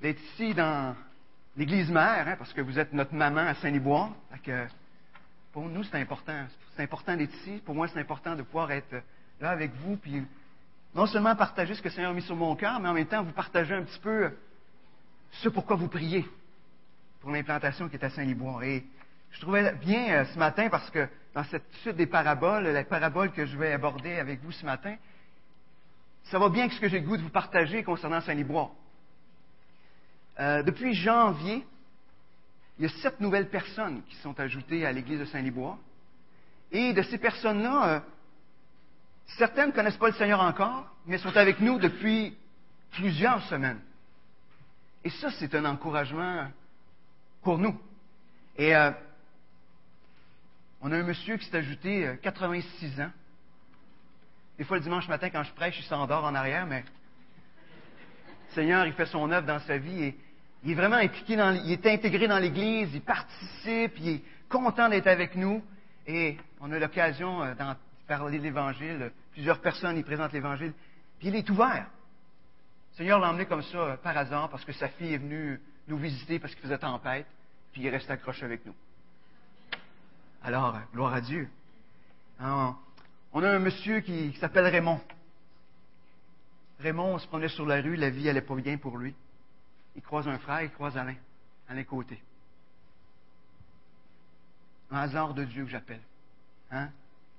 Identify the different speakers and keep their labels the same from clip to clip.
Speaker 1: d'être ici dans l'église mère, hein, parce que vous êtes notre maman à Saint-Liboire. Pour nous, c'est important. C'est important d'être ici. Pour moi, c'est important de pouvoir être là avec vous, puis non seulement partager ce que le Seigneur a mis sur mon cœur, mais en même temps vous partager un petit peu ce pourquoi vous priez pour l'implantation qui est à Saint-Liboire. Et je trouvais bien euh, ce matin parce que dans cette suite des paraboles, la parabole que je vais aborder avec vous ce matin, ça va bien avec ce que j'ai le goût de vous partager concernant Saint-Liboire. Euh, depuis janvier, il y a sept nouvelles personnes qui sont ajoutées à l'église de Saint-Liboire. Et de ces personnes-là, euh, certaines ne connaissent pas le Seigneur encore, mais sont avec nous depuis plusieurs semaines. Et ça, c'est un encouragement pour nous. Et euh, on a un monsieur qui s'est ajouté 86 ans. Des fois, le dimanche matin, quand je prêche, il s'endort en arrière, mais le Seigneur, il fait son œuvre dans sa vie et il est vraiment impliqué, il est intégré dans l'Église, il participe, il est content d'être avec nous. Et on a l'occasion euh, d'en parler de l'Évangile. Plusieurs personnes y présentent l'Évangile. Puis il est ouvert. Le Seigneur l'a emmené comme ça euh, par hasard parce que sa fille est venue nous visiter parce qu'il faisait tempête. Puis il reste accroché avec nous. Alors, euh, gloire à Dieu. On a un monsieur qui, s'appelle Raymond. Raymond, on se promenait sur la rue, la vie n'allait pas bien pour lui il croise un frère, il croise Alain, Alain côté. Un hasard de Dieu que j'appelle. Hein?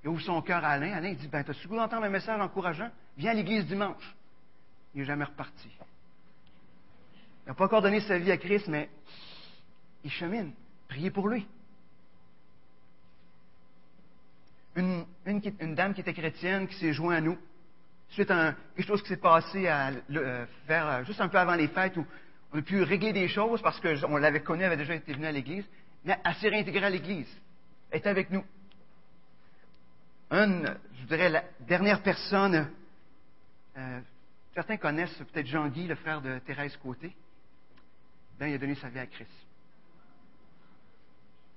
Speaker 1: Il ouvre son cœur à Alain. Alain dit Ben, t'as-tu goût d'entendre un message encourageant? Viens à l'église dimanche. Il n'est jamais reparti. Il n'a pas encore donné sa vie à Christ, mais il chemine. Priez pour lui. Une, dame qui était chrétienne qui s'est jointe à nous suite à quelque chose qui s'est passé à, euh, vers, juste un peu avant les fêtes où on a pu régler des choses parce qu'on l'avait connue, elle avait déjà été venue à l'Église, mais elle s'est réintégrée à l'Église. Elle est avec nous. Une, je dirais, la dernière personne, euh, certains connaissent peut-être Jean-Guy, le frère de Thérèse Côté. Ben, il a donné sa vie à Christ.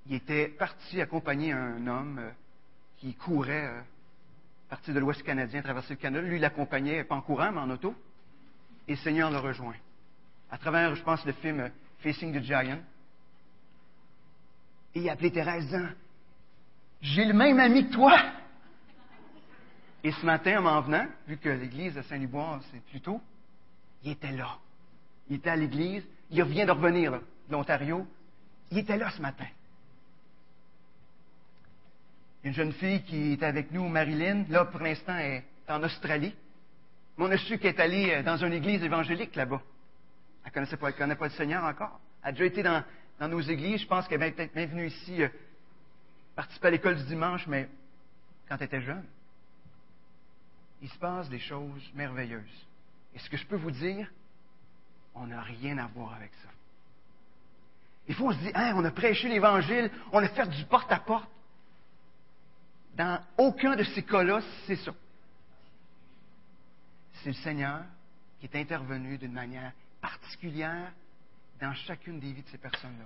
Speaker 1: Il était parti accompagner un homme euh, qui courait euh, partir de l'Ouest canadien, traverser le Canada. Lui, l'accompagnait, pas en courant, mais en auto. Et le Seigneur le rejoint à travers, je pense, le film Facing the Giant. Et il a appelé Thérèse disant J'ai le même ami que toi. Et ce matin, en m'en venant, vu que l'église de Saint-Liboire, c'est plus tôt, il était là. Il était à l'église. Il revient de revenir de l'Ontario. Il était là ce matin. Une jeune fille qui est avec nous, Marilyn, là, pour l'instant, est en Australie. Mais on a su qu'elle est allée euh, dans une église évangélique là-bas. Elle ne connaît pas le Seigneur encore. Elle a déjà été dans, nos églises. Je pense qu'elle est peut-être venue ici euh, participer à l'école du dimanche, mais quand elle était jeune. Il se passe des choses merveilleuses. Et ce que je peux vous dire, on n'a rien à voir avec ça. Il faut se dire, hein, on a prêché l'Évangile, on a fait du porte-à-porte. Dans aucun de ces cas-là, c'est ça. C'est le Seigneur qui est intervenu d'une manière particulière dans chacune des vies de ces personnes-là.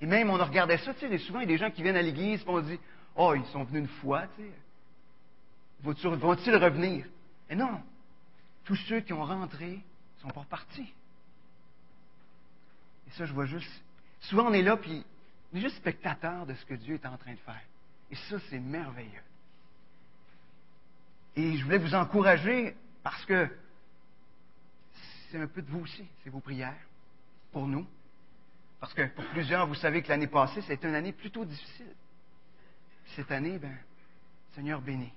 Speaker 1: Et même, on regardait ça, tu sais, souvent, il y a des gens qui viennent à l'église et on dit Oh, ils sont venus une fois, tu sais. Vont-ils revenir Et non. Tous ceux qui ont rentré sont pas partis. Et ça, je vois juste. Souvent, on est là, puis on est juste spectateur de ce que Dieu est en train de faire. Et ça, c'est merveilleux. Et je voulais vous encourager parce que c'est un peu de vous aussi, c'est vos prières pour nous. Parce que pour plusieurs, vous savez que l'année passée, c'était une année plutôt difficile. Cette année, ben, Seigneur béni.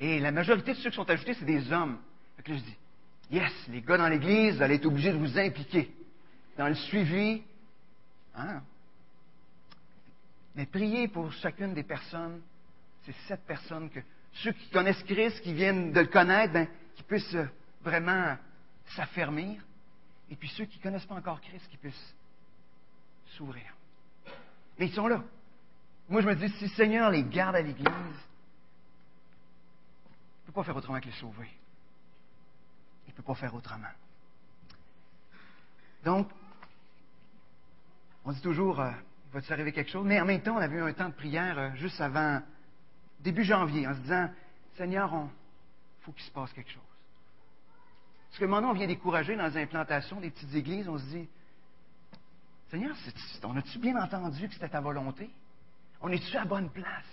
Speaker 1: Et la majorité de ceux qui sont ajoutés, c'est des hommes. Fait là, je dis, yes, les gars dans l'Église, vous allez être obligés de vous impliquer dans le suivi. Hein? Mais priez pour chacune des personnes. C'est cette personne que ceux qui connaissent Christ, qui viennent de le connaître, ben, qui puissent vraiment s'affermir, et puis ceux qui ne connaissent pas encore Christ, qui puissent s'ouvrir. Mais ils sont là. Moi, je me dis, si le Seigneur les garde à l'Église, il ne peut pas faire autrement que les sauver. Il ne peut pas faire autrement. Donc, on dit toujours, euh, va-t-il arriver quelque chose? Mais en même temps, on avait eu un temps de prière euh, juste avant, début janvier, en se disant, Seigneur, il faut qu'il se passe quelque chose. Parce que maintenant, on vient décourager dans les implantations des petites églises, on se dit, Seigneur, on a-tu bien entendu que c'était ta volonté? On est-tu à bonne place?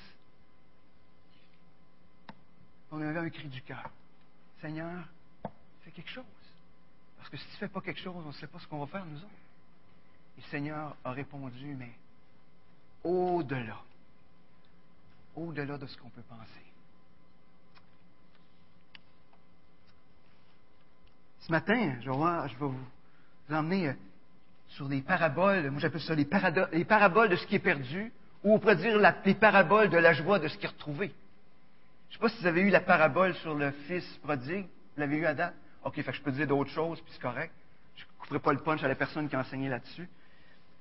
Speaker 1: On avait un cri du cœur. Seigneur, fais quelque chose. Parce que si tu ne fais pas quelque chose, on ne sait pas ce qu'on va faire, nous autres. Et le Seigneur a répondu, mais au-delà, au-delà de ce qu'on peut penser. Ce matin, je vais, je vais vous emmener euh, sur des paraboles, moi j'appelle ça les, les, paraboles de ce qui est perdu, ou on pourrait dire les paraboles de la joie de ce qui est retrouvé. Je ne sais pas si vous avez eu la parabole sur le fils prodigue. Vous l'avez eu à date? OK, fait que je peux dire d'autres choses, puis c'est correct. Je ne couperai pas le punch à la personne qui a enseigné là-dessus.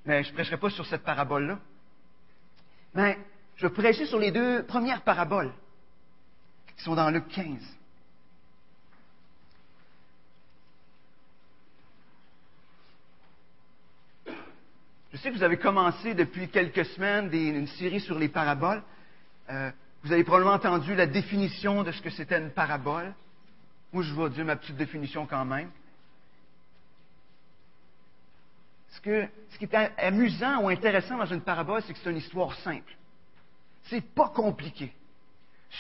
Speaker 1: Mais je ne prêcherai pas sur cette parabole-là. Mais je vais prêcher sur les deux premières paraboles qui sont dans Luc 15. Je sais que vous avez commencé depuis quelques semaines une série sur les paraboles. Euh, vous avez probablement entendu la définition de ce que c'était une parabole. Moi, je vais dire ma petite définition quand même. Ce, que, ce qui est amusant ou intéressant dans une parabole, c'est que c'est une histoire simple. C'est pas compliqué.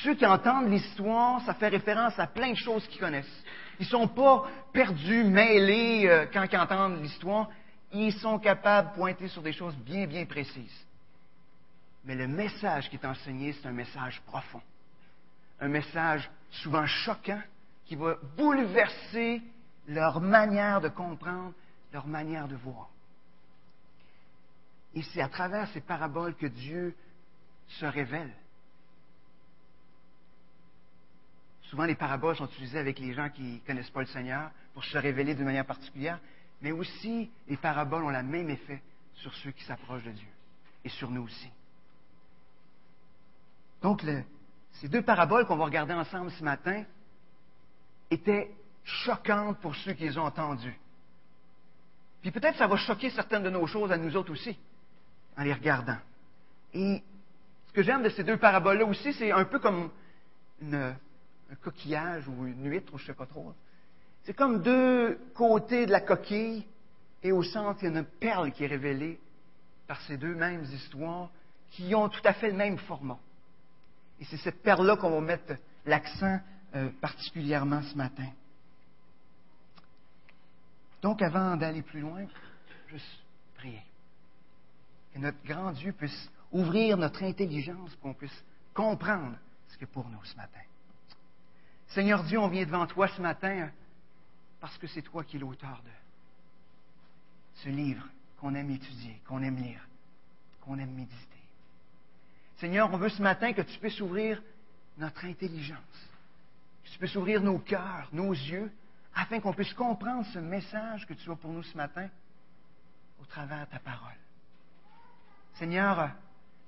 Speaker 1: Ceux qui entendent l'histoire, ça fait référence à plein de choses qu'ils connaissent. Ils ne sont pas perdus, mêlés euh, quand ils entendent l'histoire. Ils sont capables de pointer sur des choses bien, bien précises. Mais le message qui est enseigné, c'est un message profond. Un message souvent choquant qui va bouleverser leur manière de comprendre, leur manière de voir. Et c'est à travers ces paraboles que Dieu se révèle. Souvent, les paraboles sont utilisées avec les gens qui ne connaissent pas le Seigneur pour se révéler d'une manière particulière, mais aussi les paraboles ont le même effet sur ceux qui s'approchent de Dieu et sur nous aussi. Donc, ces deux paraboles qu'on va regarder ensemble ce matin étaient choquantes pour ceux qui les ont entendues. Puis peut-être ça va choquer certaines de nos choses à nous autres aussi, en les regardant. Et ce que j'aime de ces deux paraboles-là aussi, c'est un peu comme un coquillage ou une huître, ou je ne sais pas trop. C'est comme deux côtés de la coquille, et au centre, il y a une perle qui est révélée par ces deux mêmes histoires qui ont tout à fait le même format. Et c'est cette perle-là qu'on va mettre l'accent euh, particulièrement ce matin. Donc, avant d'aller plus loin, juste prier. Que notre grand Dieu puisse ouvrir notre intelligence pour qu'on puisse comprendre ce qui est pour nous ce matin. Seigneur Dieu, on vient devant toi ce matin parce que c'est toi qui es l'auteur de ce livre qu'on aime étudier, qu'on aime lire, qu'on aime méditer. Seigneur, on veut ce matin que tu puisses ouvrir notre intelligence, que tu puisses ouvrir nos cœurs, nos yeux, afin qu'on puisse comprendre ce message que tu as pour nous ce matin au travers de ta parole. Seigneur,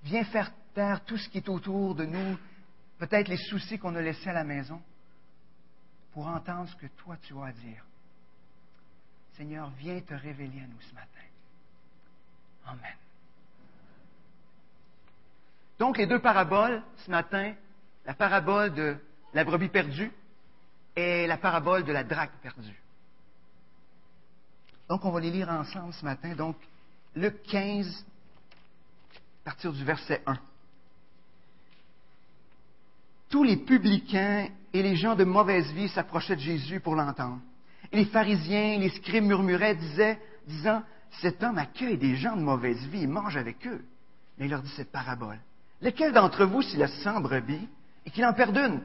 Speaker 1: viens faire taire tout ce qui est autour de nous, peut-être les soucis qu'on a laissés à la maison, pour entendre ce que toi tu as à dire. Seigneur, viens te révéler à nous ce matin. Amen. Donc, les deux paraboles ce matin, la parabole de la brebis perdue et la parabole de la drague perdue. Donc, on va les lire ensemble ce matin. Donc, Luc 15, à partir du verset 1. Tous les publicains et les gens de mauvaise vie s'approchaient de Jésus pour l'entendre. Et les pharisiens, les scribes murmuraient, disaient, disant, cet homme accueille des gens de mauvaise vie et mange avec eux. Mais il leur dit cette parabole. Lequel d'entre vous, s'il a cent brebis et qu'il en perd une,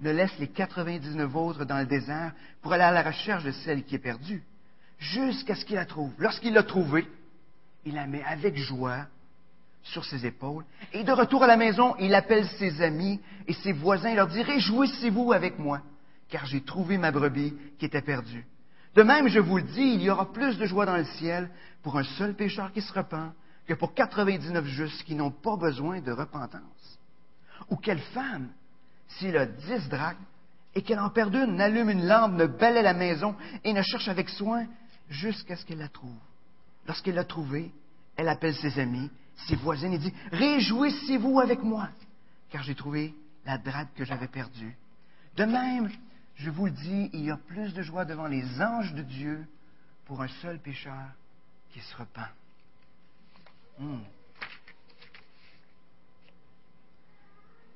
Speaker 1: ne laisse les 99 autres dans le désert pour aller à la recherche de celle qui est perdue, jusqu'à ce qu'il la trouve. Lorsqu'il l'a trouvée, il la met avec joie sur ses épaules, et de retour à la maison, il appelle ses amis et ses voisins et leur dit, Réjouissez-vous avec moi, car j'ai trouvé ma brebis qui était perdue. De même, je vous le dis, il y aura plus de joie dans le ciel pour un seul pécheur qui se repent que pour 99 justes qui n'ont pas besoin de repentance. Ou quelle femme, s'il a dix drachmes et qu'elle en perd une, n'allume une lampe, ne balaie la maison et ne cherche avec soin jusqu'à ce qu'elle la trouve. Lorsqu'elle l'a trouvée, elle appelle ses amis, ses voisines et dit Réjouissez-vous avec moi, car j'ai trouvé la drague que j'avais perdue. De même, Je vous le dis, il y a plus de joie devant les anges de Dieu pour un seul pécheur qui se repent. Hmm.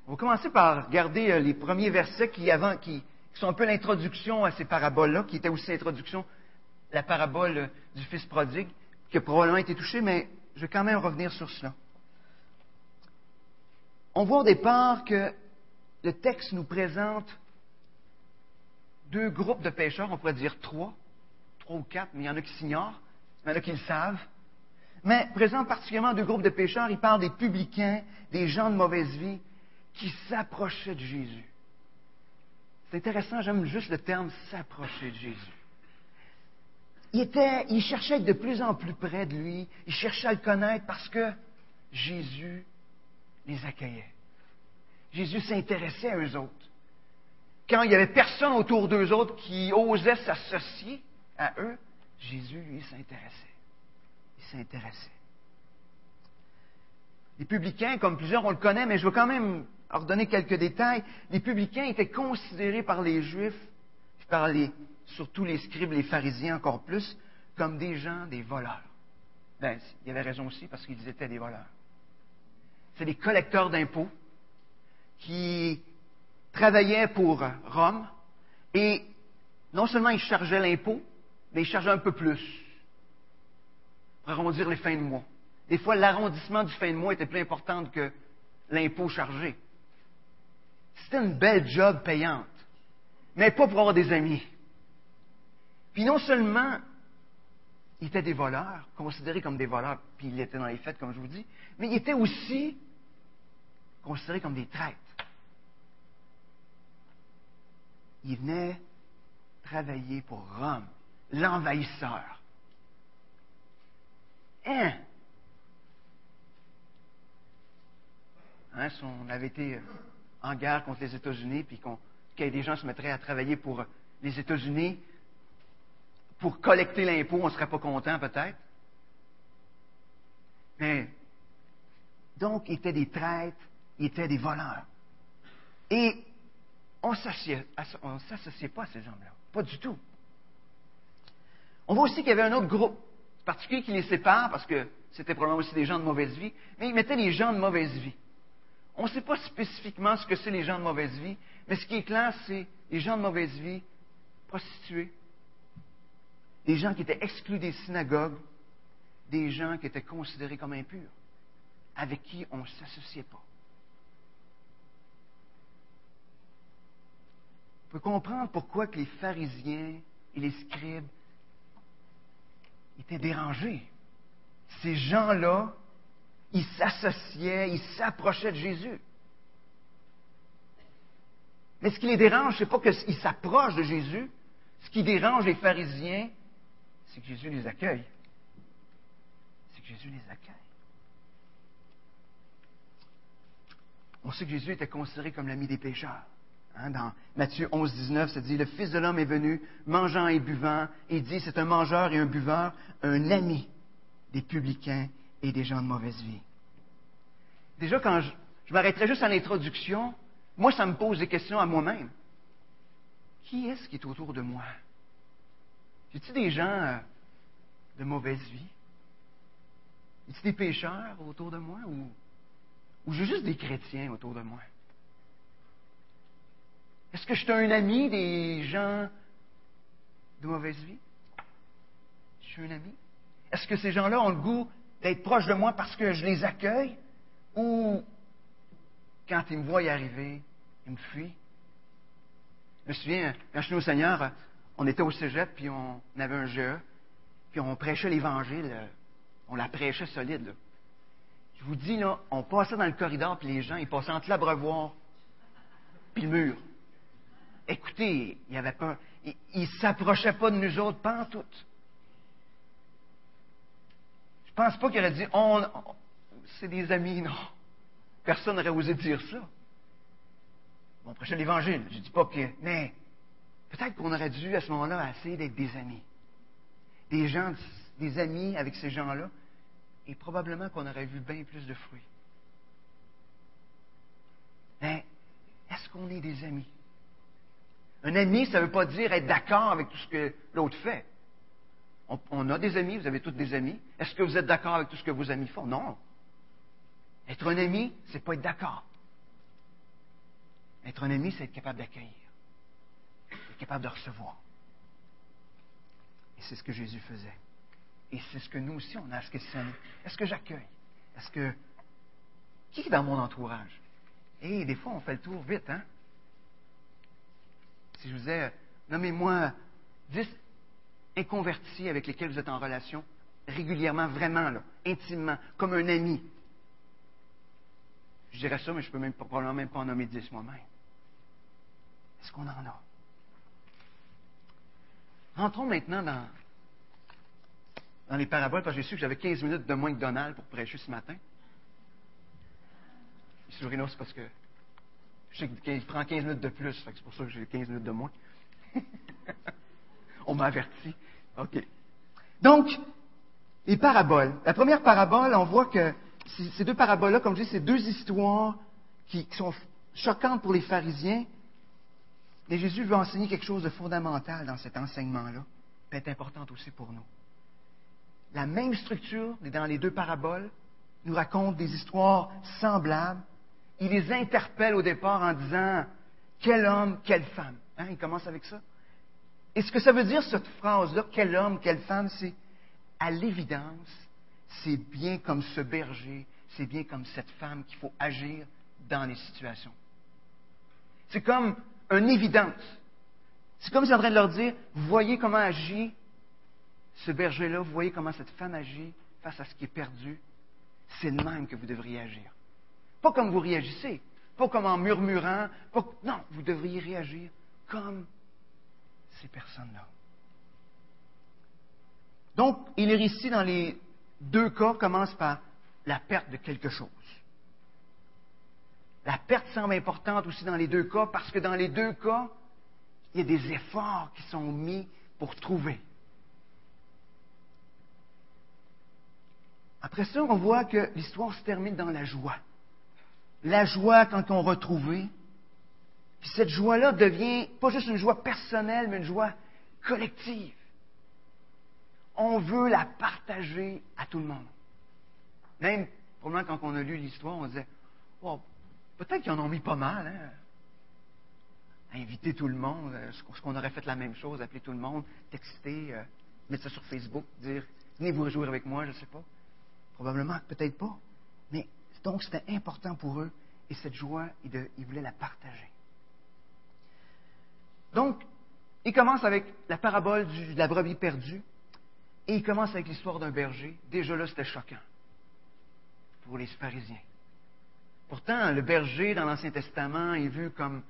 Speaker 1: On va commencer par regarder euh, les premiers versets qui, avant, qui, sont un peu l'introduction à ces paraboles-là, qui étaient aussi l'introduction, la parabole euh, du Fils prodigue, qui a probablement été touchée, mais je vais quand même revenir sur cela. On voit au départ que le texte nous présente deux groupes de pêcheurs, on pourrait dire trois, trois ou quatre, mais il y en a qui s'ignorent, il y en a qui le savent. Mais présente particulièrement deux groupes de pêcheurs, il parle des publicains, des gens de mauvaise vie, qui s'approchaient de Jésus. C'est intéressant, j'aime juste le terme s'approcher de Jésus. Il, cherchait à être de plus en plus près de lui, il cherchait à le connaître parce que Jésus les accueillait. Jésus s'intéressait à eux autres. Quand il n'y avait personne autour d'eux autres qui osait s'associer à eux, Jésus, lui, s'intéressait. Il s'intéressait. Les publicains, comme plusieurs, on le connaît, mais je veux quand même leur donner quelques détails. Les publicains étaient considérés par les Juifs, par les, surtout les scribes, les pharisiens encore plus, comme des gens, des voleurs. Ben, il y avait raison aussi parce qu'ils étaient des voleurs. C'est des collecteurs d'impôts qui travaillaient pour Rome et non seulement ils chargeaient l'impôt, mais ils chargeaient un peu plus pour arrondir les fins de mois. Des fois, l'arrondissement du fin de mois était plus important que l'impôt chargé. C'était une belle job payante, mais pas pour avoir des amis. Puis non seulement ils étaient des voleurs, considérés comme des voleurs, puis ils étaient dans les fêtes, comme je vous dis, mais ils étaient aussi considérés comme des traîtres. Ils venaient travailler pour Rome, l'envahisseur. Hein? hein? si on avait été en guerre contre les États-Unis, puis qu'on, des gens se mettraient à travailler pour les États-Unis, pour collecter l'impôt, on ne serait pas content peut-être. Mais, donc, ils étaient des traîtres, ils étaient des voleurs. Et on ne s'associait pas à ces hommes-là. Pas du tout. On voit aussi qu'il y avait un autre groupe particulier qui les sépare, parce que c'était probablement aussi des gens de mauvaise vie, mais ils mettaient les gens de mauvaise vie. On ne sait pas spécifiquement ce que c'est les gens de mauvaise vie, mais ce qui est clair, c'est les gens de mauvaise vie, prostitués, des gens qui étaient exclus des synagogues, des gens qui étaient considérés comme impurs, avec qui on ne s'associait pas. On peut comprendre pourquoi que les pharisiens et les scribes étaient dérangés. Ces gens-là, ils s'associaient, ils s'approchaient de Jésus. Mais ce qui les dérange, ce n'est pas qu'ils s'approchent de Jésus. Ce qui dérange les pharisiens, c'est que Jésus les accueille. C'est que Jésus les accueille. On sait que Jésus était considéré comme l'ami des pécheurs. Hein, dans Matthieu 11, 19, ça dit, le Fils de l'homme est venu, mangeant et buvant, et dit, c'est un mangeur et un buveur, un ami des publicains et des gens de mauvaise vie. Déjà, quand je, je m'arrêterai juste à l'introduction, moi, ça me pose des questions à moi-même. Qui est-ce qui est autour de moi? A-t-il des gens euh, de mauvaise vie? Y des pécheurs autour de moi ou, ou j'ai juste des chrétiens autour de moi? Est-ce que je suis un ami des gens de mauvaise vie? Je suis un ami? Est-ce que ces gens-là ont le goût d'être proches de moi parce que je les accueille? Ou quand ils me voient y arriver, ils me fuient? Je me souviens, quand je suis au Seigneur, on était au cégep, puis on avait un jeu, puis on prêchait l'Évangile. On la prêchait solide. Je vous dis, là, on passait dans le corridor, puis les gens, ils passaient entre l'abreuvoir puis le mur. Écoutez, il n'y avait pas. Ils ne s'approchaient pas de nous autres, pas en tout. Je pense pas qu'il aurait dit on, c'est des amis, non. Personne n'aurait osé dire ça. On prêchait l'Évangile. Je ne dis pas que. Mais peut-être qu'on aurait dû, à ce moment-là, essayer d'être des amis. Des gens, des amis avec ces gens-là. Et probablement qu'on aurait vu bien plus de fruits. Mais est-ce qu'on est des amis? Un ami, ça ne veut pas dire être d'accord avec tout ce que l'autre fait. On, on, a des amis, vous avez tous des amis. Est-ce que vous êtes d'accord avec tout ce que vos amis font? Non. Être un ami, c'est pas être d'accord. Être un ami, c'est être capable d'accueillir, capable de recevoir. Et c'est ce que Jésus faisait. Et c'est ce que nous aussi, on a à se questionner. Est-ce que j'accueille? Est-ce que. Qui est dans mon entourage? Et des fois, on fait le tour vite, hein? Si je vous disais, nommez-moi 10 inconvertis avec lesquels vous êtes en relation régulièrement, vraiment, là, intimement, comme un ami. Je dirais ça, mais je ne peux même, même pas en nommer 10 moi-même. Est-ce qu'on en a? Rentrons maintenant dans, les paraboles, parce que j'ai su que j'avais 15 minutes de moins que Donald pour prêcher ce matin. Sourino, c'est parce que je sais qu'il prend 15 minutes de plus, c'est pour ça que j'ai 15 minutes de moins. on m'a averti. OK. Donc, les paraboles. La première parabole, on voit que ces deux paraboles-là, comme je dis, c'est deux histoires qui, sont choquantes pour les pharisiens. Mais Jésus veut enseigner quelque chose de fondamental dans cet enseignement-là, peut être importante aussi pour nous. La même structure dans les deux paraboles nous raconte des histoires semblables. Il les interpelle au départ en disant Quel homme, quelle femme. Hein, il commence avec ça. Et ce que ça veut dire, cette phrase-là, quel homme, quelle femme, c'est à l'évidence, c'est bien comme ce berger, c'est bien comme cette femme qu'il faut agir dans les situations. C'est comme une évidence. C'est comme si en train de leur dire, vous voyez comment agit ce berger-là, vous voyez comment cette femme agit face à ce qui est perdu. C'est le même que vous devriez agir. Pas comme vous réagissez, pas comme en murmurant, non, vous devriez réagir comme ces personnes-là. Donc, il est ici dans les deux cas commence par la perte de quelque chose. La perte semble importante aussi dans les deux cas parce que dans les deux cas, il y a des efforts qui sont mis pour trouver. Après ça, on voit que l'histoire se termine dans la joie. La joie quand on retrouvé. Puis cette joie-là devient pas juste une joie personnelle, mais une joie collective on veut la partager à tout le monde. Même, probablement, quand on a lu l'histoire, on disait, oh, peut-être qu'ils en ont mis pas mal, hein? Inviter tout le monde, euh, ce qu'on aurait fait la même chose, appeler tout le monde, texter, euh, mettre ça sur Facebook, dire, venez vous réjouir avec moi, je ne sais pas. Probablement, peut-être pas. Mais donc, c'était important pour eux, et cette joie, ils, voulaient la partager. Donc, il commence avec la parabole de la brebis perdue. Et il commence avec l'histoire d'un berger. Déjà là, c'était choquant pour les pharisiens. Pourtant, le berger dans l'Ancien Testament est vu comme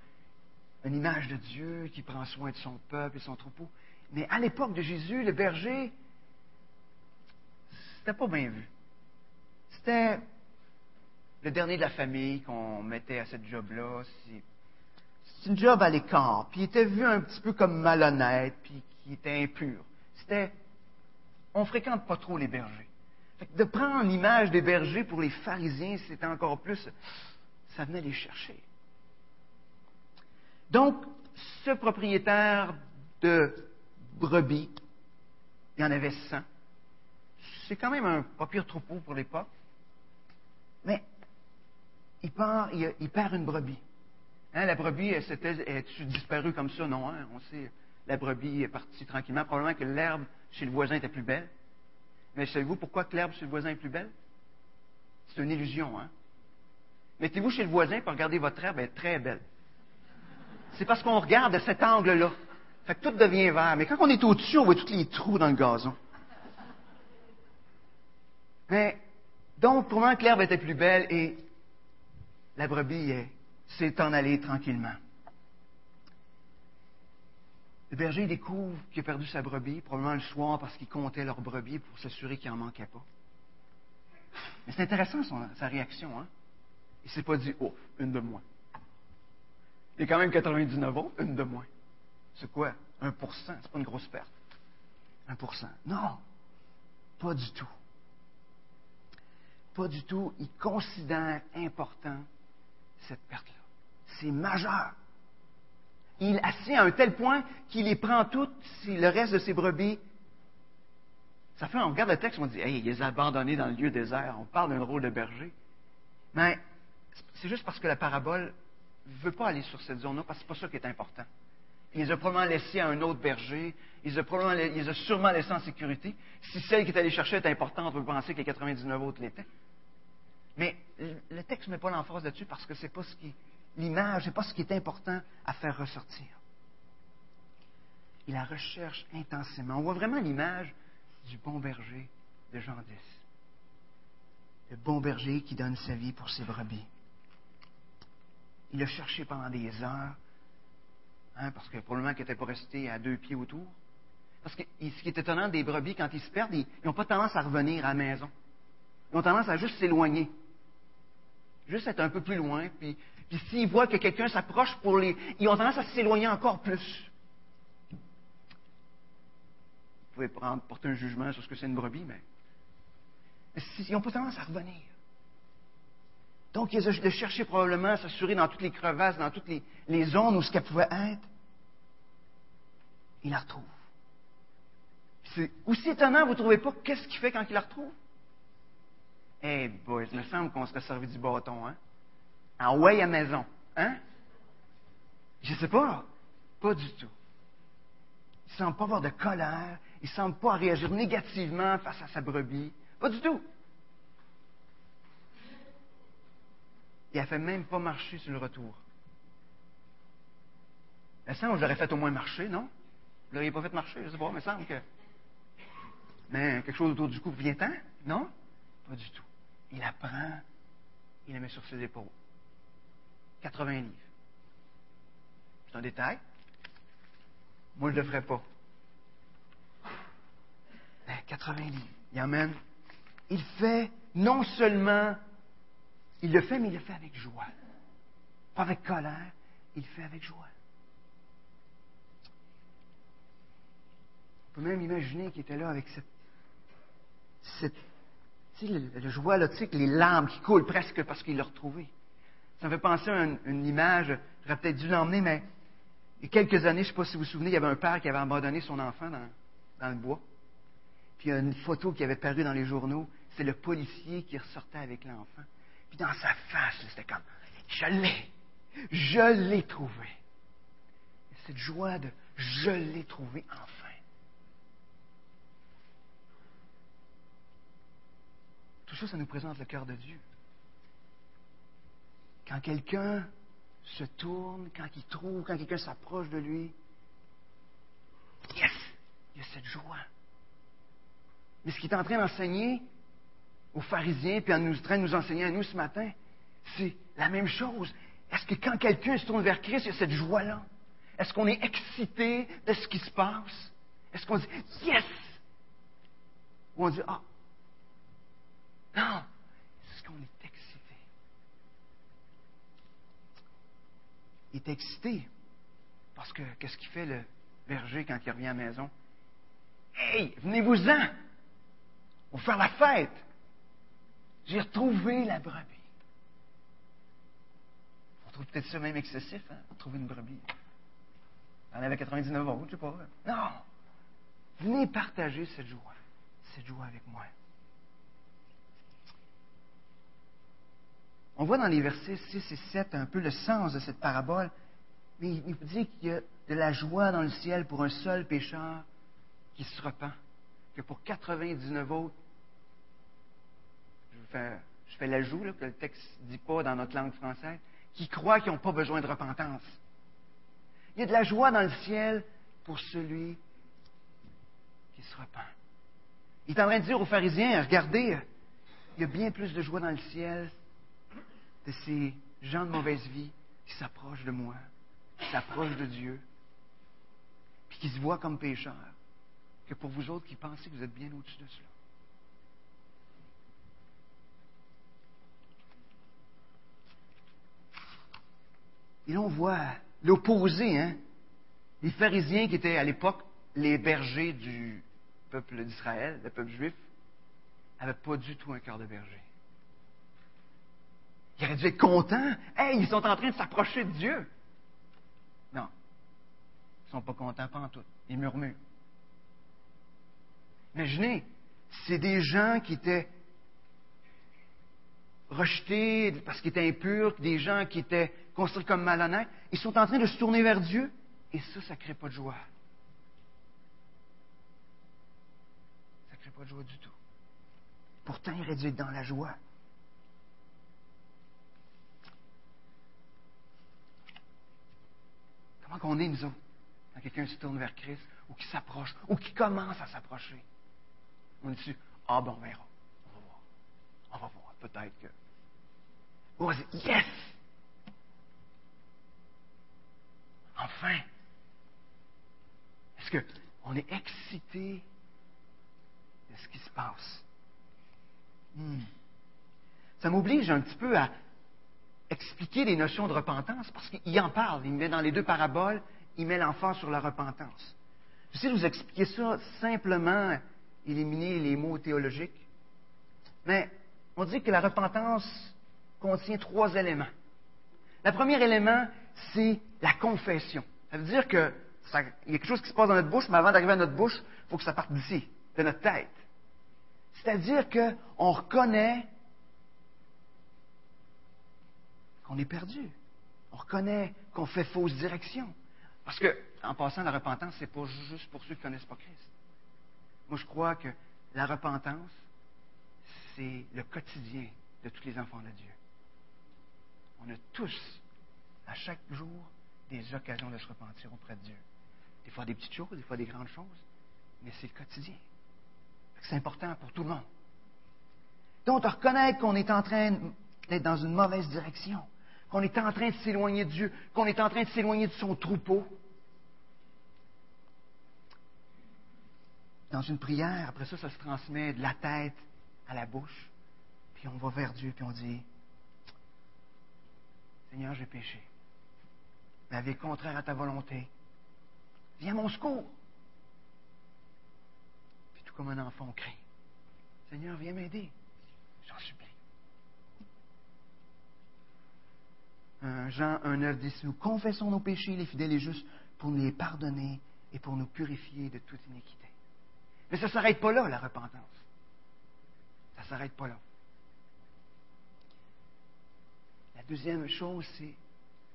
Speaker 1: une image de Dieu qui prend soin de son peuple et son troupeau. Mais à l'époque de Jésus, le berger, c'était pas bien vu. C'était le dernier de la famille qu'on mettait à cette job-là. C'est une job à l'écart. Puis il était vu un petit peu comme malhonnête, puis qui était impur. C'était on fréquente pas trop les bergers. De prendre l'image des bergers pour les pharisiens, c'était encore plus, ça venait les chercher. Donc, ce propriétaire de brebis, il y en avait 100. C'est quand même un pas pire troupeau pour l'époque. Mais il, part, il, perd une brebis. Hein, la brebis, elle, est disparue comme ça? Non, hein, on sait, la brebis est partie tranquillement. Probablement que l'herbe chez le voisin était plus belle. Mais savez-vous pourquoi l'herbe chez le voisin est plus belle? C'est une illusion, hein? Mettez-vous chez le voisin et regardez votre herbe, elle est très belle. C'est parce qu'on regarde de cet angle-là. Fait que tout devient vert. Mais quand on est au-dessus, on voit tous les trous dans le gazon. Mais, donc, pour que l'herbe était plus belle et la brebis s'est en allée tranquillement. Le berger découvre qu'il a perdu sa brebis, probablement le soir parce qu'il comptait leur brebis pour s'assurer qu'il n'en manquait pas. Mais c'est intéressant sa réaction. Hein? Il ne s'est pas dit, oh, une de moins. Il a quand même 99 autres, une de moins. C'est quoi? 1% C'est pas une grosse perte. 1% Non, pas du tout. Pas du tout. Il considère important cette perte-là. C'est majeur. Il assis à un tel point qu'il les prend toutes, le reste de ses brebis. Ça fait, on regarde le texte, on dit, hey, il les a abandonnés dans le lieu désert. On parle d'un rôle de berger. Mais c'est juste parce que la parabole ne veut pas aller sur cette zone-là, parce que ce n'est pas ça qui est important. Il les a probablement laissés à un autre berger. Il les a, sûrement laissés en sécurité. Si celle qui est allée chercher est importante, on peut penser que les 99 autres l'étaient. Mais le texte ne met pas l'emphase là-dessus parce que c'est pas ce qui, l'image, c'est pas ce qui est important à faire ressortir. Il la recherche intensément. On voit vraiment l'image du bon berger de Jean 10. Le bon berger qui donne sa vie pour ses brebis. Il l'a cherché pendant des heures, hein, parce que probablement qu'il n'était pas resté à deux pieds autour. Parce que ce qui est étonnant des brebis, quand ils se perdent, ils n'ont pas tendance à revenir à la maison. Ils ont tendance à juste s'éloigner. Juste être un peu plus loin, puis, puis s'ils voient que quelqu'un s'approche pour les... Ils ont tendance à s'éloigner encore plus. Vous pouvez prendre, porter un jugement sur ce que c'est une brebis, mais... ils n'ont pas tendance à revenir. Donc, ils ont cherché probablement à s'assurer dans toutes les crevasses, dans toutes les, les zones où ce qu'elle pouvait être. Il la retrouve. C'est aussi étonnant, vous ne trouvez pas, qu'est-ce qu'il fait quand il la retrouve? Eh hey boys, il me semble qu'on serait servi du bâton, hein? En way à maison, hein? Je ne sais pas. Pas du tout. Il ne semble pas avoir de colère. Il ne semble pas réagir négativement face à sa brebis. Pas du tout. Il a fait même pas marcher sur le retour. Il me semble que je fait au moins marcher, non? Vous l'auriez pas fait marcher, je sais pas, il me semble que. Mais quelque chose autour du cou, vient-t'en? Non? Pas du tout. Il la prend, il la met sur ses épaules. 80 livres. C'est un détail. Moi, je ne le ferais pas. 80 ben, livres. Il emmène. Il fait non seulement, il le fait, mais il le fait avec joie. Pas avec colère, il le fait avec joie. On peut même imaginer qu'il était là avec cette, cette le, joie, là, tu sais, les larmes qui coulent presque parce qu'il l'a retrouvé. Ça me fait penser à une, image, j'aurais peut-être dû l'emmener, mais il y a quelques années, je ne sais pas si vous vous souvenez, il y avait un père qui avait abandonné son enfant dans, le bois. Puis il y a une photo qui avait paru dans les journaux, c'est le policier qui ressortait avec l'enfant. Puis dans sa face, c'était comme, je l'ai, je l'ai trouvé. cette joie de, je l'ai trouvé enfin. Tout ça, ça nous présente le cœur de Dieu. Quand quelqu'un se tourne, quand il trouve, quand quelqu'un s'approche de lui, yes, il y a cette joie. Mais ce qu'il est en train d'enseigner aux pharisiens, puis en nous, train de nous enseigner à nous ce matin, c'est la même chose. Est-ce que quand quelqu'un se tourne vers Christ, il y a cette joie-là? Est-ce qu'on est excité de ce qui se passe? Est-ce qu'on dit Yes! Ou on dit Ah, non, c'est ce qu'on est excité. Il est excité parce que qu'est-ce qu'il fait le berger quand il revient à la maison? Hey, venez-vous-en! On va faire la fête! J'ai retrouvé la brebis. On trouve peut-être ça même excessif, hein, trouver une brebis. On avait 99 euros, je sais pas. Non! Venez partager cette joie, cette joie avec moi. On voit dans les versets 6 et 7 un peu le sens de cette parabole, mais il nous dit qu'il y a de la joie dans le ciel pour un seul pécheur qui se repent, que pour 99 autres, je fais, je fais l'ajout que le texte ne dit pas dans notre langue française, qui croient qu'ils n'ont pas besoin de repentance. Il y a de la joie dans le ciel pour celui qui se repent. Il est en train de dire aux pharisiens, regardez, il y a bien plus de joie dans le ciel de ces gens de mauvaise vie qui s'approchent de moi, qui s'approchent de Dieu, puis qui se voient comme pécheurs, que pour vous autres qui pensez que vous êtes bien au-dessus de cela. Et là, on voit l'opposé, hein? Les pharisiens qui étaient à l'époque les bergers du peuple d'Israël, le peuple juif, n'avaient pas du tout un cœur de berger. Il aurait dû être content. Hey, ils sont en train de s'approcher de Dieu. Non. Ils sont pas contents, pas en tout. Ils murmurent. Imaginez, c'est des gens qui étaient rejetés parce qu'ils étaient impurs, des gens qui étaient construits comme malhonnêtes. Ils sont en train de se tourner vers Dieu et ça, ça ne crée pas de joie. Ça ne crée pas de joie du tout. Pourtant, il aurait dû être dans la joie. Comment qu'on est, nous autres, quand quelqu'un se tourne vers Christ, ou qui s'approche, ou qui commence à s'approcher? On dit Ah ben on verra. On va voir. On va voir. Peut-être que. On va dire Yes! Enfin! Est-ce qu'on est excité de ce qui se passe? Hmm. Ça m'oblige un petit peu à expliquer les notions de repentance parce qu'il en parle. Il met dans les deux paraboles, il met l'emphase sur la repentance. J'essaie de vous expliquer ça simplement, éliminer les mots théologiques. Mais on dit que la repentance contient trois éléments. Le premier élément, c'est la confession. Ça veut dire qu'il y a quelque chose qui se passe dans notre bouche, mais avant d'arriver à notre bouche, il faut que ça parte d'ici, de notre tête. C'est-à-dire qu'on reconnaît qu'on est perdu. On reconnaît qu'on fait fausse direction. Parce que, en passant, la repentance, c'est pas juste pour ceux qui ne connaissent pas Christ. Moi, je crois que la repentance, c'est le quotidien de tous les enfants de Dieu. On a tous, à chaque jour, des occasions de se repentir auprès de Dieu. Des fois des petites choses, des fois des grandes choses, mais c'est le quotidien. C'est important pour tout le monde. Donc, de reconnaître qu'on est en train d'être dans une mauvaise direction, qu'on est en train de s'éloigner de Dieu, qu'on est en train de s'éloigner de son troupeau. Dans une prière, après ça, ça se transmet de la tête à la bouche, puis on va vers Dieu, puis on dit, Seigneur, j'ai péché. Ma vie est contraire à ta volonté. Viens mon secours. Puis tout comme un enfant, on crie. Seigneur, viens m'aider. J'en supplie. Jean 1,9 dit Si nous confessons nos péchés, les fidèles et justes, pour nous les pardonner et pour nous purifier de toute iniquité. Mais ça ne s'arrête pas là, la repentance. Ça ne s'arrête pas là. La deuxième chose, c'est,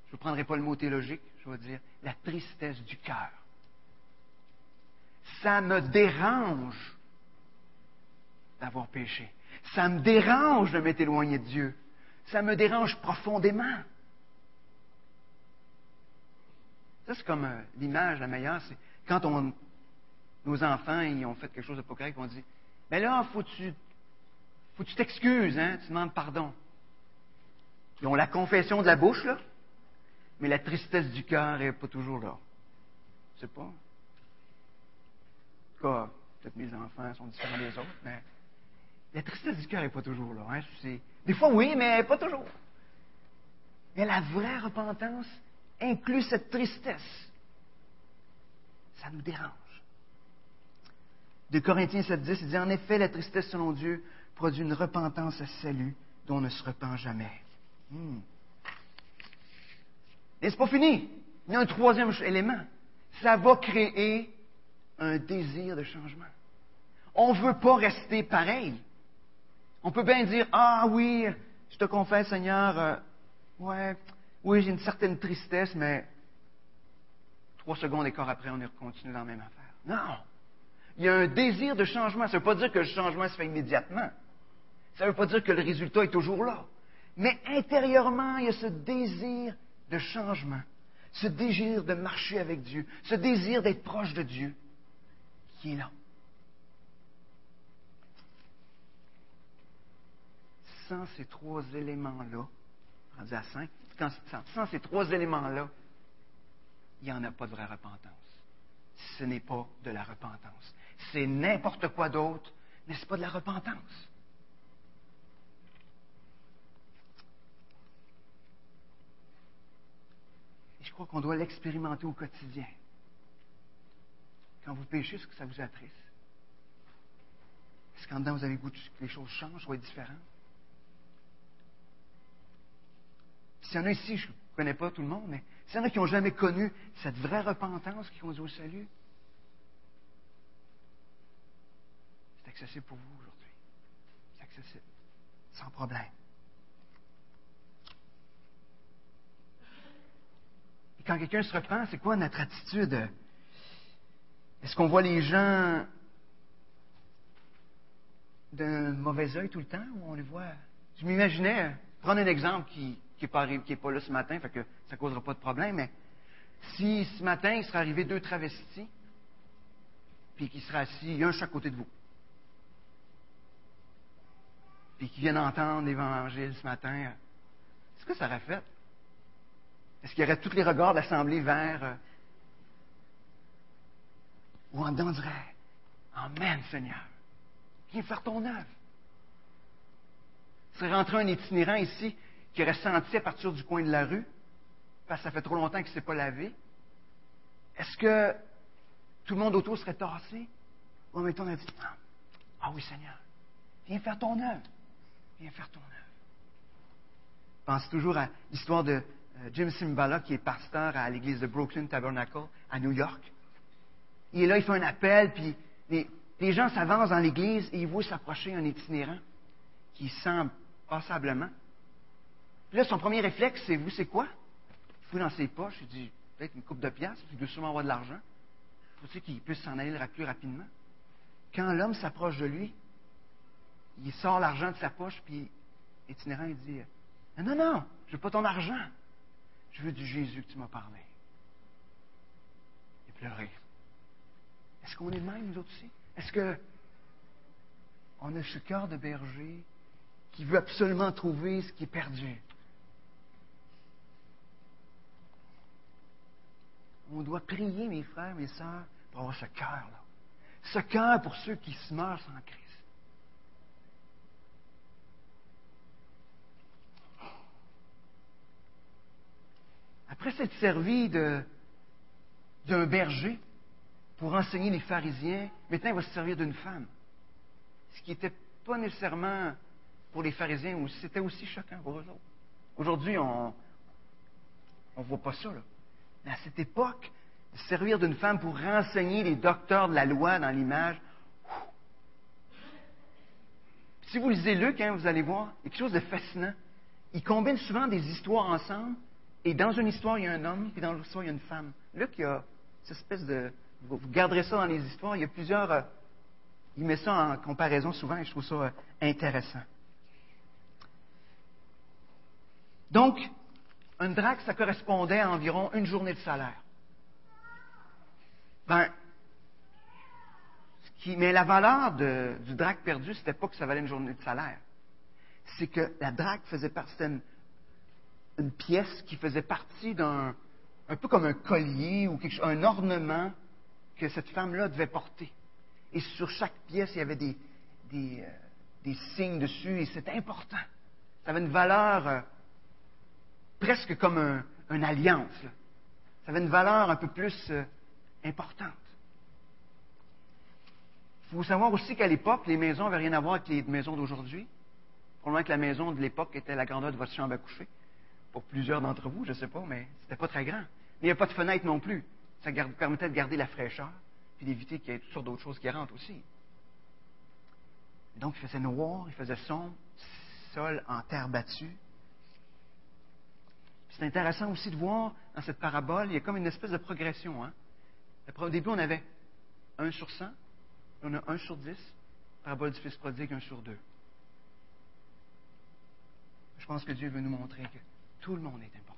Speaker 1: je ne prendrai pas le mot théologique, je vais dire la tristesse du cœur. Ça me dérange d'avoir péché. Ça me dérange de m'être éloigné de Dieu. Ça me dérange profondément. Ça, c'est comme euh, l'image la meilleure, c'est quand on, nos enfants ils ont fait quelque chose de pas correct, on dit Mais là, faut tu faut tu t'excuses, hein, tu demandes pardon. Ils ont la confession de la bouche, là, mais la tristesse du cœur n'est pas toujours là. Je sais pas. En tout cas, peut-être mes enfants sont différents des autres, mais la tristesse du cœur n'est pas toujours là. Hein. Des fois, oui, mais pas toujours. Mais la vraie repentance, inclut cette tristesse. Ça nous dérange. De Corinthiens 7.10, il dit En effet, la tristesse selon Dieu produit une repentance à salut dont on ne se repent jamais. Hmm. Et c'est pas fini? Il y a un troisième élément. Ça va créer un désir de changement. On ne veut pas rester pareil. On peut bien dire Ah oui, je te confesse, Seigneur, euh, ouais, oui, j'ai une certaine tristesse, mais trois secondes et quart après, on continue dans la même affaire. Non! Il y a un désir de changement. Ça ne veut pas dire que le changement se fait immédiatement. Ça ne veut pas dire que le résultat est toujours là. Mais intérieurement, il y a ce désir de changement, ce désir de marcher avec Dieu, ce désir d'être proche de Dieu qui est là. Sans ces trois éléments-là, rendu à cinq, sans ces trois éléments-là, il n'y en a pas de vraie repentance. Ce n'est pas de la repentance. C'est n'importe quoi d'autre, mais ce n'est pas de la repentance. Je crois qu'on doit l'expérimenter au quotidien. Quand vous péchez, est-ce que ça vous attriste? Est-ce qu'en dedans, vous avez goût que les choses changent, soient différentes? S'il y en a ici, je ne connais pas tout le monde, mais S'il y en a qui n'ont jamais connu cette vraie repentance qui conduit au salut, c'est accessible pour vous aujourd'hui. C'est accessible. Sans problème. Et quand quelqu'un se repent, c'est quoi notre attitude? Est-ce qu'on voit les gens d'un mauvais œil tout le temps ou on les voit? Je m'imaginais, prendre un exemple qui n'est pas, pas là ce matin, fait que ça ne causera pas de problème, mais si ce matin il serait arrivé deux travestis, puis qu'ils seraient assis, un chaque côté de vous, puis qu'ils viennent entendre l'Évangile ce matin, est-ce que ça aurait fait? Est-ce qu'il y aurait tous les regards de l'Assemblée vers. Euh, dedans on dirait Amen, Seigneur. Viens faire ton œuvre. C'est rentré un itinérant ici qui aurait senti à partir du coin de la rue, parce que ça fait trop longtemps qu'il ne s'est pas lavé. Est-ce que tout le monde autour serait tassé? Ou mettons, on a dit, ah, ah oui, Seigneur, viens faire ton œuvre. Viens faire ton œuvre. Pense toujours à l'histoire de euh, Jim Simbala, qui est pasteur à l'église de Brooklyn Tabernacle à New York. Il est là, il fait un appel, puis les gens s'avancent dans l'église et ils voient s'approcher un itinérant qui semble passablement. Puis là, son premier réflexe, c'est vous, c'est quoi? Il fouille dans ses poches, il dit peut-être une coupe de pièces, il veut sûrement avoir de l'argent. Pour qu'il puisse s'en aller plus rapidement. Quand l'homme s'approche de lui, il sort l'argent de sa poche, puis l'itinérant, il dit Non, non, non, je veux pas ton argent. Je veux du Jésus que tu m'as parlé. Il pleurait. Est-ce qu'on est de même, nous autres aussi? Est-ce que on a ce cœur de berger qui veut absolument trouver ce qui est perdu? On doit prier, mes frères, mes sœurs, pour avoir ce cœur-là. Ce cœur pour ceux qui se meurent sans Christ. Après s'être servi d'un berger, pour enseigner les pharisiens, maintenant il va se servir d'une femme. Ce qui n'était pas nécessairement pour les pharisiens, c'était aussi choquant pour eux autres. Aujourd'hui, on ne voit pas ça. Mais à cette époque, servir d'une femme pour renseigner les docteurs de la loi dans l'image, si vous lisez Luc, hein, vous allez voir, quelque chose de fascinant. Il combine souvent des histoires ensemble, et dans une histoire, il y a un homme, puis dans l'autre histoire, il y a une femme. Luc, il y a cette espèce de, vous garderez ça dans les histoires. Il y a plusieurs. Euh, il met ça en comparaison souvent et je trouve ça euh, intéressant. Donc, un drac, ça correspondait à environ une journée de salaire. Ben, mais la valeur du drac perdu, c'était pas que ça valait une journée de salaire. C'est que la drac faisait partie, d'une une, pièce qui faisait partie d'un, un peu comme un collier ou quelque un ornement que cette femme-là devait porter. Et sur chaque pièce, il y avait des, des, euh, signes dessus, et c'était important. Ça avait une valeur euh, presque comme un, une alliance. Ça avait une valeur un peu plus euh, importante. Il faut savoir aussi qu'à l'époque, les maisons n'avaient rien à voir avec les maisons d'aujourd'hui. Probablement que la maison de l'époque était la grandeur de votre chambre à coucher. Pour plusieurs d'entre vous, je ne sais pas, mais c'était pas très grand. Il n'y avait pas de fenêtre non plus. Ça permettait de garder la fraîcheur, puis d'éviter qu'il y ait toutes sortes d'autres choses qui rentrent aussi. donc, il faisait noir, il faisait sombre, sol en terre battue. C'est intéressant aussi de voir dans cette parabole, il y a comme une espèce de progression. Hein? Au début, on avait 1 sur 100, on a 1 sur 10, parabole du Fils prodigue, 1 sur 2. Je pense que Dieu veut nous montrer que tout le monde est important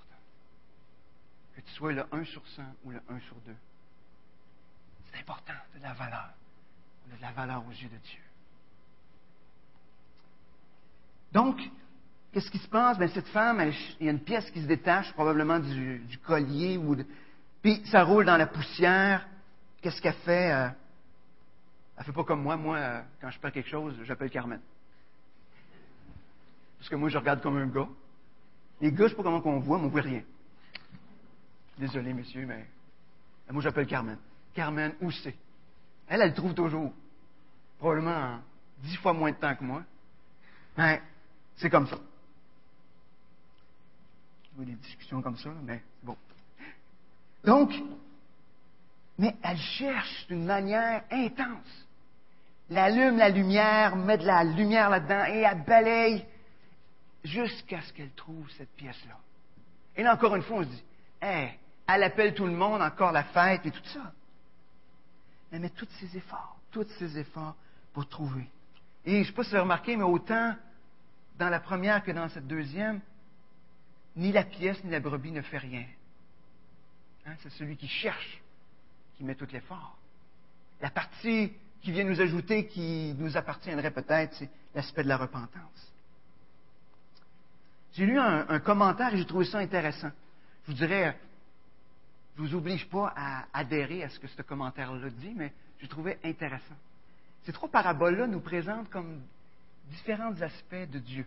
Speaker 1: que tu sois le 1 sur 100 ou le 1 sur 2. C'est important, de la valeur. On a de la valeur aux yeux de Dieu. Donc, qu'est-ce qui se passe? Bien, cette femme, il y a une pièce qui se détache probablement du, collier, ou puis ça roule dans la poussière. Qu'est-ce qu'elle fait? Elle euh, elle fait pas comme moi. Moi, euh, quand je perds quelque chose, j'appelle Carmen. Parce que moi, je regarde comme un gars. Les gars, je ne sais pas comment on voit, mais on ne voit rien. Désolé, monsieur, mais moi, j'appelle Carmen. Carmen, où c'est? Elle, elle le trouve toujours. Probablement dix fois moins de temps que moi. Mais c'est comme ça. Des discussions comme ça, mais bon. Donc, mais elle cherche d'une manière intense. Elle allume la lumière, met de la lumière là-dedans et elle balaye jusqu'à ce qu'elle trouve cette pièce-là. Et là, encore une fois, on se dit, hey, elle appelle tout le monde, encore la fête et tout ça. Elle met tous ses efforts, tous ses efforts pour trouver. Et je ne sais pas si vous avez remarqué, mais autant dans la première que dans cette deuxième, ni la pièce ni la brebis ne fait rien. Hein, c'est celui qui cherche qui met tout l'effort. La partie qui vient nous ajouter, qui nous appartiendrait peut-être, c'est l'aspect de la repentance. J'ai lu un, commentaire et j'ai trouvé ça intéressant. Je vous dirais, je ne vous oblige pas à adhérer à ce que ce commentaire-là dit, mais j'ai trouvé intéressant. Ces trois paraboles-là nous présentent comme différents aspects de Dieu.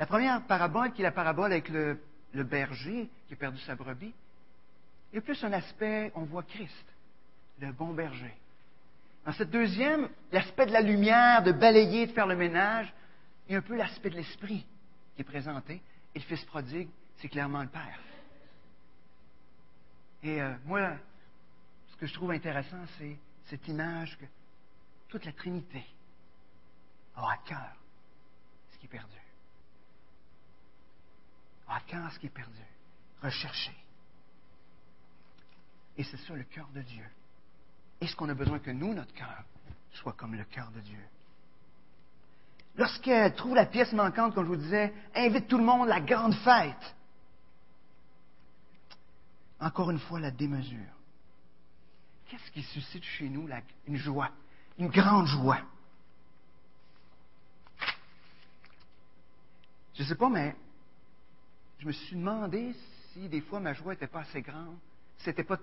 Speaker 1: La première parabole, qui est la parabole avec le, berger qui a perdu sa brebis, a plus un aspect, on voit Christ, le bon berger. Dans cette deuxième, l'aspect de la lumière, de balayer, de faire le ménage, il y a un peu l'aspect de l'esprit qui est présenté. Et le fils prodigue, c'est clairement le Père. Et euh, moi, ce que je trouve intéressant, c'est cette image que toute la Trinité a à cœur ce qui est perdu. A à cœur ce qui est perdu? Rechercher. Et c'est ça le cœur de Dieu. Est-ce qu'on a besoin que nous, notre cœur, soit comme le cœur de Dieu? Lorsqu'elle trouve la pièce manquante, comme je vous disais, invite tout le monde à la grande fête. Encore une fois, la démesure. Qu'est-ce qui suscite chez nous une joie, une grande joie? Je ne sais pas, mais je me suis demandé si des fois ma joie n'était pas assez grande, si c'était pas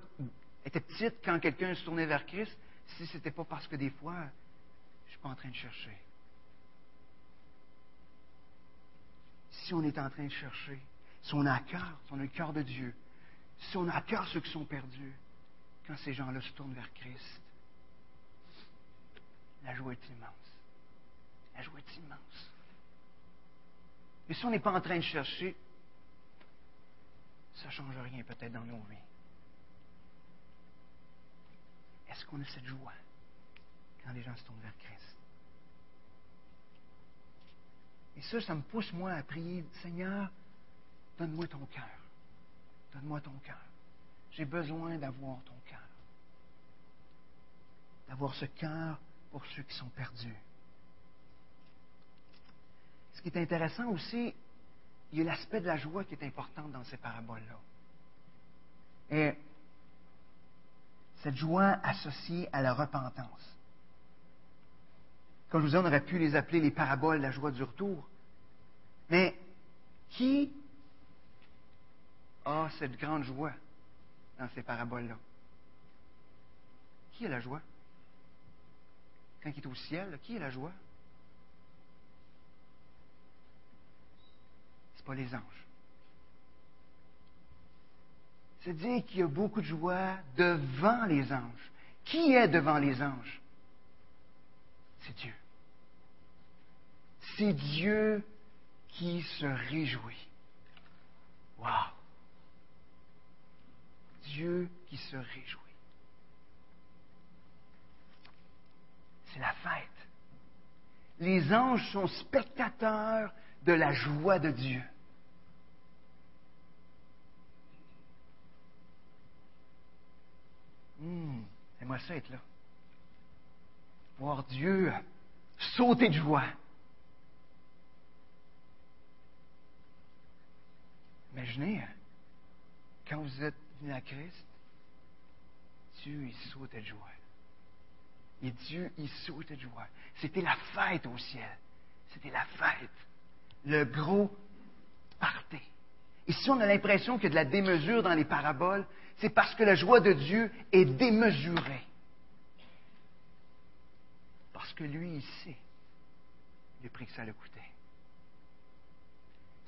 Speaker 1: petite quand quelqu'un se tournait vers Christ, si ce n'était pas parce que des fois, je ne suis pas en train de chercher. Si on est en train de chercher, si on a à cœur, si on a le cœur de Dieu, si on a à cœur ceux qui sont perdus, quand ces gens-là se tournent vers Christ, la joie est immense. La joie est immense. Mais si on n'est pas en train de chercher, ça ne change rien peut-être dans nos vies. Est-ce qu'on a cette joie quand les gens se tournent vers Christ? Et ça, ça me pousse, moi, à prier, Seigneur, donne-moi ton cœur. Donne-moi ton cœur. J'ai besoin d'avoir ton cœur. D'avoir ce cœur pour ceux qui sont perdus. Ce qui est intéressant aussi, il y a l'aspect de la joie qui est important dans ces paraboles-là. Et cette joie associée à la repentance. Comme je vous disais, on aurait pu les appeler les paraboles de la joie du retour. Mais qui a cette grande joie dans ces paraboles-là? Qui a la joie? Quand il est au ciel, qui a la joie? Pas les anges. C'est-à-dire qu'il y a beaucoup de joie devant les anges. Qui est devant les anges? C'est Dieu. C'est Dieu qui se réjouit. Wow! Dieu qui se réjouit. C'est la fête. Les anges sont spectateurs de la joie de Dieu. Hum, J'aimerais ça être là. Voir Dieu sauter de joie. Imaginez, hein, quand vous êtes venu à Christ, Dieu, il sautait de joie. Et Dieu, il sautait de joie. C'était la fête au ciel. C'était la fête. Le gros party. Si on a l'impression qu'il y a de la démesure dans les paraboles, c'est parce que la joie de Dieu est démesurée. Parce que lui, il sait le prix que ça a coûté.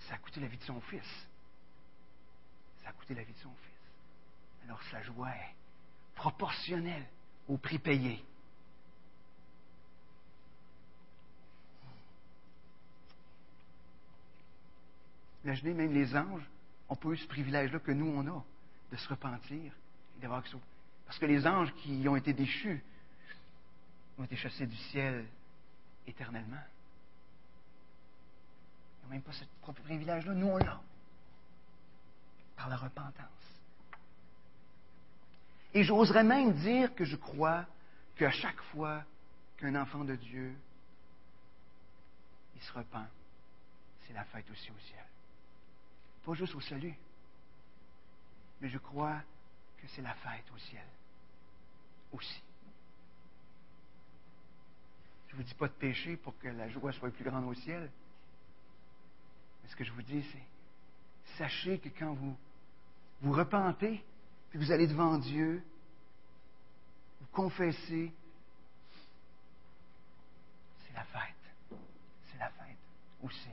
Speaker 1: Ça a coûté la vie de son fils. Ça a coûté la vie de son fils. Alors sa joie est proportionnelle au prix payé. Imaginez, même les anges n'ont pas eu ce privilège-là que nous, on a, de se repentir et d'avoir. Parce que les anges qui ont été déchus ont été chassés du ciel éternellement. Ils n'ont même pas ce propre privilège-là. Nous, on l'a. Par la repentance. Et j'oserais même dire que je crois qu'à chaque fois qu'un enfant de Dieu, il se repent, c'est la fête aussi au ciel. Pas juste au salut, mais je crois que c'est la fête au ciel aussi. Je ne vous dis pas de pécher pour que la joie soit plus grande au ciel. Mais ce que je vous dis, c'est sachez que quand vous vous repentez, puis vous allez devant Dieu, vous confessez, c'est la fête. C'est la fête aussi.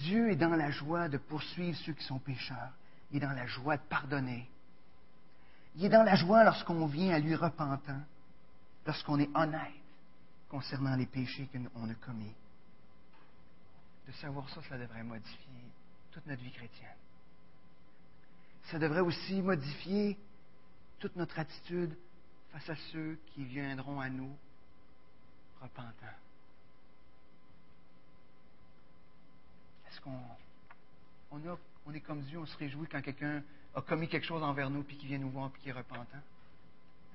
Speaker 1: Dieu est dans la joie de poursuivre ceux qui sont pécheurs. Il est dans la joie de pardonner. Il est dans la joie lorsqu'on vient à lui repentant, lorsqu'on est honnête concernant les péchés qu'on a commis. De savoir ça, ça devrait modifier toute notre vie chrétienne. Ça devrait aussi modifier toute notre attitude face à ceux qui viendront à nous repentants. Est-ce qu'on on, est comme Dieu, on se réjouit quand quelqu'un a commis quelque chose envers nous, puis qui vient nous voir, puis qui est repentant?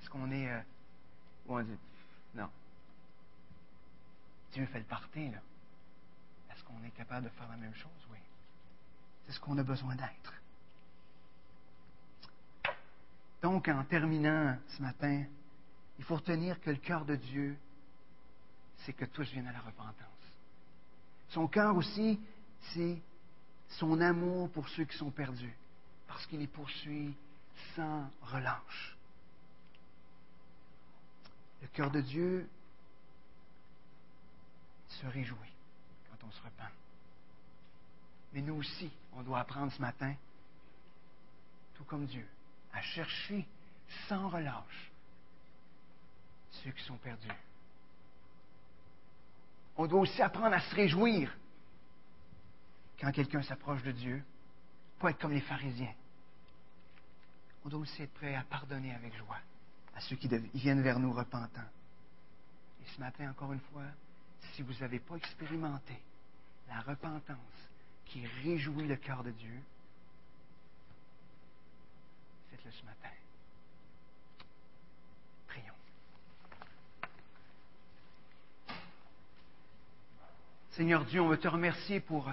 Speaker 1: Est-ce qu'on est... Euh, on dit, non. Dieu fait le parti, là. Est-ce qu'on est capable de faire la même chose? Oui. C'est ce qu'on a besoin d'être. Donc, en terminant ce matin, il faut retenir que le cœur de Dieu, c'est que tous viennent à la repentance. Son cœur aussi, c'est son amour pour ceux qui sont perdus, parce qu'il les poursuit sans relâche. Le cœur de Dieu se réjouit quand on se repent. Mais nous aussi, on doit apprendre ce matin, tout comme Dieu, à chercher sans relâche ceux qui sont perdus. On doit aussi apprendre à se réjouir quand quelqu'un s'approche de Dieu, pas être comme les pharisiens. On doit aussi être prêt à pardonner avec joie à ceux qui viennent vers nous repentants. Et ce matin, encore une fois, si vous n'avez pas expérimenté la repentance qui réjouit le cœur de Dieu, faites-le ce matin. Prions. Seigneur Dieu, on veut te remercier pour...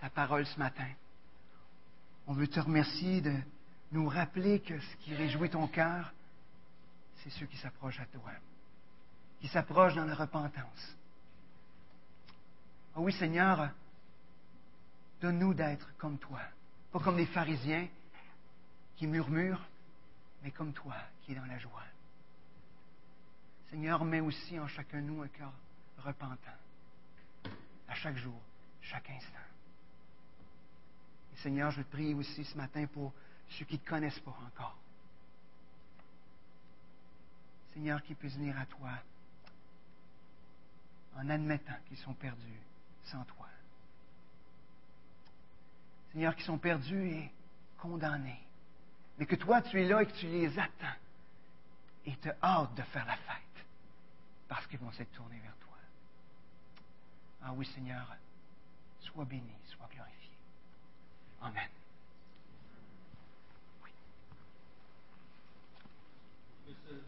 Speaker 1: Ta parole ce matin. On veut te remercier de nous rappeler que ce qui réjouit ton cœur, c'est ceux qui s'approchent à toi, qui s'approchent dans la repentance. Ah oui, Seigneur, donne-nous d'être comme toi, pas comme les pharisiens qui murmurent, mais comme toi qui es dans la joie. Seigneur, mets aussi en chacun de nous un cœur repentant, à chaque jour, chaque instant. Seigneur, je te prie aussi ce matin pour ceux qui ne connaissent pas encore. Seigneur, qu'ils puissent venir à toi en admettant qu'ils sont perdus sans toi. Seigneur, qu'ils sont perdus et condamnés. Mais que toi, tu es là et que tu les attends. Et te hâte de faire la fête. Parce qu'ils vont s'être tournés vers toi. Ah oui, Seigneur, sois béni, sois glorifié. Amen.